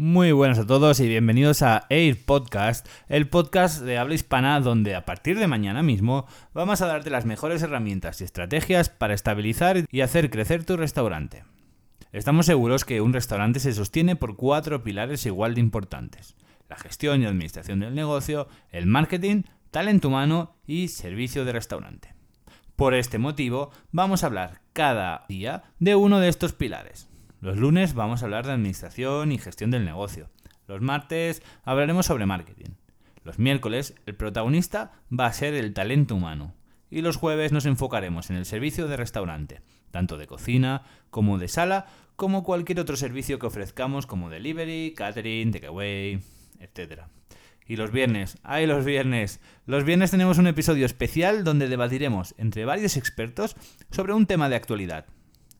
Muy buenas a todos y bienvenidos a Air Podcast, el podcast de habla hispana donde a partir de mañana mismo vamos a darte las mejores herramientas y estrategias para estabilizar y hacer crecer tu restaurante. Estamos seguros que un restaurante se sostiene por cuatro pilares igual de importantes. La gestión y administración del negocio, el marketing, talento humano y servicio de restaurante. Por este motivo, vamos a hablar cada día de uno de estos pilares. Los lunes vamos a hablar de administración y gestión del negocio. Los martes hablaremos sobre marketing. Los miércoles el protagonista va a ser el talento humano. Y los jueves nos enfocaremos en el servicio de restaurante, tanto de cocina como de sala, como cualquier otro servicio que ofrezcamos como delivery, catering, takeaway, etc. Y los viernes, ¡ay los viernes! Los viernes tenemos un episodio especial donde debatiremos entre varios expertos sobre un tema de actualidad,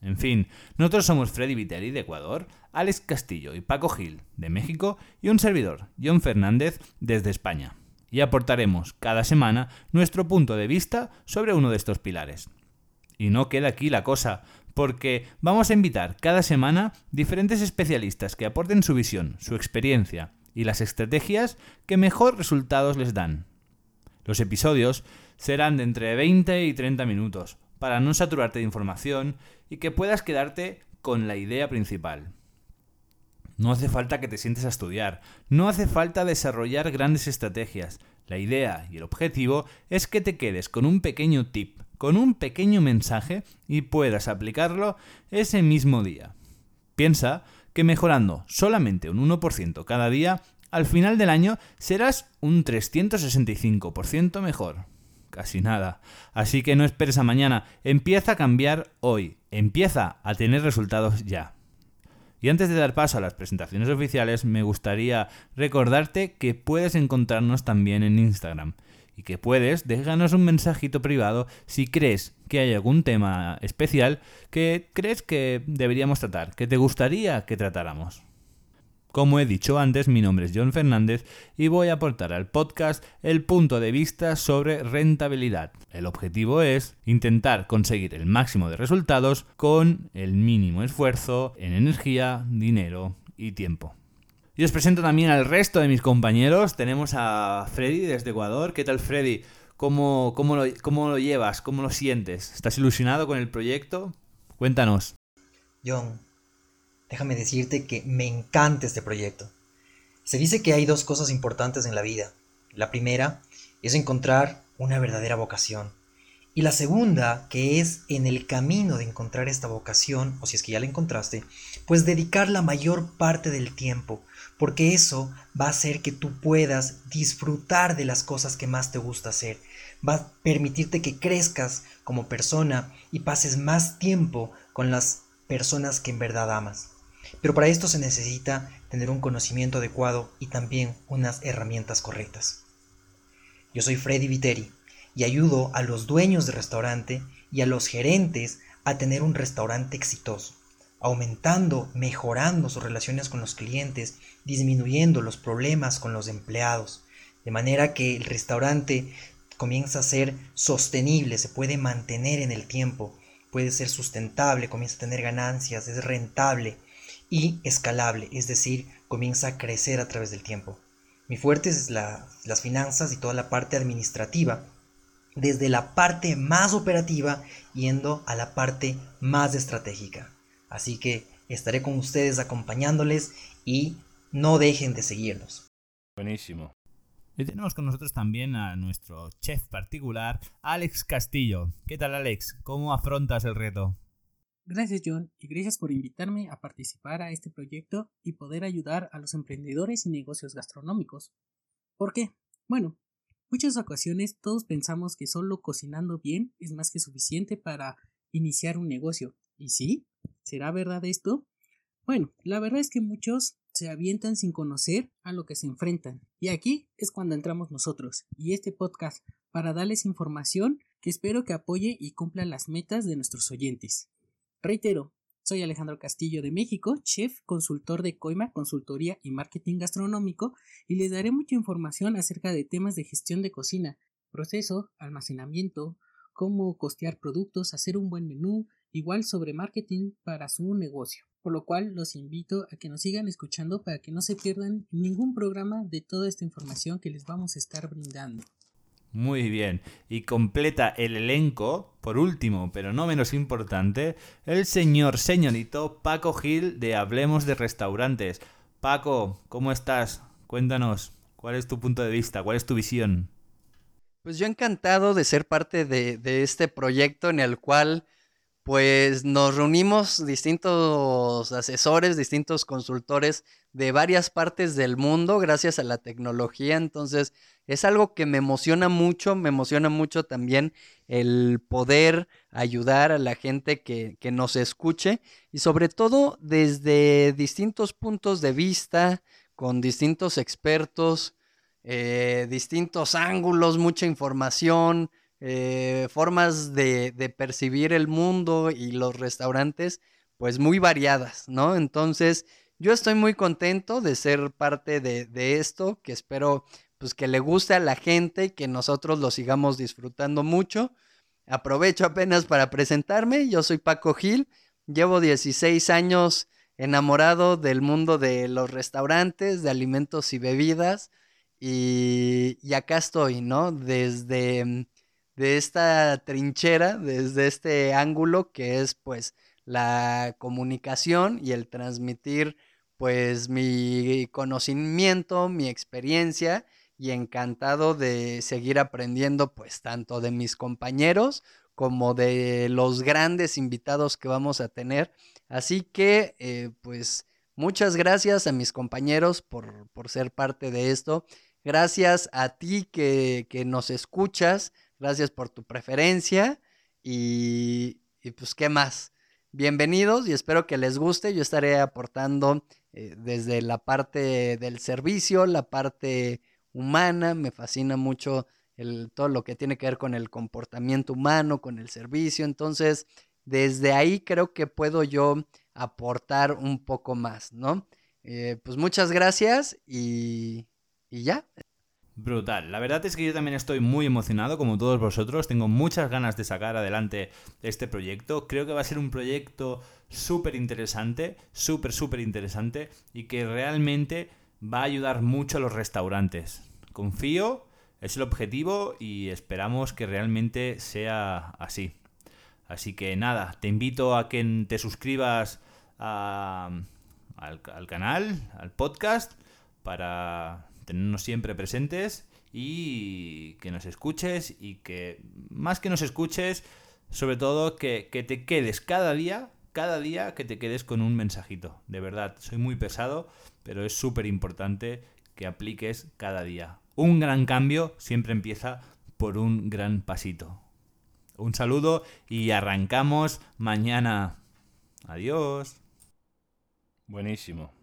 en fin, nosotros somos Freddy Viteri de Ecuador, Alex Castillo y Paco Gil de México y un servidor, John Fernández, desde España. Y aportaremos cada semana nuestro punto de vista sobre uno de estos pilares. Y no queda aquí la cosa, porque vamos a invitar cada semana diferentes especialistas que aporten su visión, su experiencia y las estrategias que mejor resultados les dan. Los episodios serán de entre 20 y 30 minutos, para no saturarte de información y que puedas quedarte con la idea principal. No hace falta que te sientes a estudiar, no hace falta desarrollar grandes estrategias. La idea y el objetivo es que te quedes con un pequeño tip, con un pequeño mensaje y puedas aplicarlo ese mismo día. Piensa que mejorando solamente un 1% cada día, al final del año serás un 365% mejor casi nada. Así que no esperes a mañana, empieza a cambiar hoy, empieza a tener resultados ya. Y antes de dar paso a las presentaciones oficiales, me gustaría recordarte que puedes encontrarnos también en Instagram y que puedes déjanos un mensajito privado si crees que hay algún tema especial que crees que deberíamos tratar, que te gustaría que tratáramos. Como he dicho antes, mi nombre es John Fernández y voy a aportar al podcast el punto de vista sobre rentabilidad. El objetivo es intentar conseguir el máximo de resultados con el mínimo esfuerzo en energía, dinero y tiempo. Y os presento también al resto de mis compañeros. Tenemos a Freddy desde Ecuador. ¿Qué tal Freddy? ¿Cómo, cómo, lo, cómo lo llevas? ¿Cómo lo sientes? ¿Estás ilusionado con el proyecto? Cuéntanos. John, déjame decirte que me encanta este proyecto. Se dice que hay dos cosas importantes en la vida. La primera es encontrar una verdadera vocación. Y la segunda, que es en el camino de encontrar esta vocación, o si es que ya la encontraste, pues dedicar la mayor parte del tiempo, porque eso va a hacer que tú puedas disfrutar de las cosas que más te gusta hacer, va a permitirte que crezcas como persona y pases más tiempo con las personas que en verdad amas. Pero para esto se necesita tener un conocimiento adecuado y también unas herramientas correctas. Yo soy Freddy Viteri y ayudo a los dueños de restaurante y a los gerentes a tener un restaurante exitoso, aumentando, mejorando sus relaciones con los clientes, disminuyendo los problemas con los empleados, de manera que el restaurante comienza a ser sostenible, se puede mantener en el tiempo, puede ser sustentable, comienza a tener ganancias, es rentable y escalable, es decir, comienza a crecer a través del tiempo. Mi fuerte es las finanzas y toda la parte administrativa, desde la parte más operativa yendo a la parte más estratégica. Así que estaré con ustedes acompañándoles y no dejen de seguirnos. Buenísimo. Y tenemos con nosotros también a nuestro chef particular, Alex Castillo. ¿Qué tal, Alex? ¿Cómo afrontas el reto? Gracias John y gracias por invitarme a participar a este proyecto y poder ayudar a los emprendedores y negocios gastronómicos. ¿Por qué? Bueno, muchas ocasiones todos pensamos que solo cocinando bien es más que suficiente para iniciar un negocio. ¿Y sí? ¿Será verdad esto? Bueno, la verdad es que muchos se avientan sin conocer a lo que se enfrentan. Y aquí es cuando entramos nosotros y este podcast para darles información que espero que apoye y cumpla las metas de nuestros oyentes. Reitero, soy Alejandro Castillo de México, chef, consultor de Coima, consultoría y marketing gastronómico, y les daré mucha información acerca de temas de gestión de cocina, proceso, almacenamiento, cómo costear productos, hacer un buen menú, igual sobre marketing para su negocio. por lo cual los invito a que nos sigan escuchando para que no se pierdan ningún programa de toda esta información que les vamos a estar brindando. Muy bien. Y completa el elenco, por último, pero no menos importante, el señor señorito Paco Gil de Hablemos de Restaurantes. Paco, ¿cómo estás? Cuéntanos, ¿cuál es tu punto de vista? ¿Cuál es tu visión? Pues yo encantado de ser parte de, de este proyecto en el cual pues nos reunimos distintos asesores, distintos consultores de varias partes del mundo gracias a la tecnología. Entonces, es algo que me emociona mucho, me emociona mucho también el poder ayudar a la gente que, nos escuche y sobre todo desde distintos puntos de vista, con distintos expertos, eh, distintos ángulos, mucha información, eh, formas de, percibir el mundo y los restaurantes, pues muy variadas, ¿no? Entonces, yo estoy muy contento de ser parte de, esto, que espero pues que le guste a la gente y que nosotros lo sigamos disfrutando mucho. Aprovecho apenas para presentarme, yo soy Paco Gil, llevo 16 años enamorado del mundo de los restaurantes, de alimentos y bebidas, y, y acá estoy, ¿no? Desde de esta trinchera, desde este ángulo que es pues la comunicación y el transmitir pues mi conocimiento, mi experiencia y encantado de seguir aprendiendo pues tanto de mis compañeros como de los grandes invitados que vamos a tener. Así que eh, pues muchas gracias a mis compañeros por, por, ser parte de esto. Gracias a ti que, que nos escuchas Gracias por tu preferencia y, pues qué más. Bienvenidos y espero que les guste. Yo estaré aportando eh, desde la parte del servicio, la parte humana. Me fascina mucho todo lo que tiene que ver con el comportamiento humano, con el servicio. Entonces, desde ahí creo que puedo yo aportar un poco más, ¿no? Eh, pues muchas gracias y, y ya. Brutal. La verdad es que yo también estoy muy emocionado, como todos vosotros. Tengo muchas ganas de sacar adelante este proyecto. Creo que va a ser un proyecto súper interesante, súper, súper interesante y que realmente va a ayudar mucho a los restaurantes. Confío, es el objetivo y esperamos que realmente sea así. Así que nada, te invito a que te suscribas al, al canal, al podcast, para tenernos siempre presentes y que nos escuches y que más que nos escuches, sobre todo que, que te quedes cada día, cada día que te quedes con un mensajito. De verdad, soy muy pesado, pero es súper importante que apliques cada día. Un gran cambio siempre empieza por un gran pasito. Un saludo y arrancamos mañana. Adiós. Buenísimo.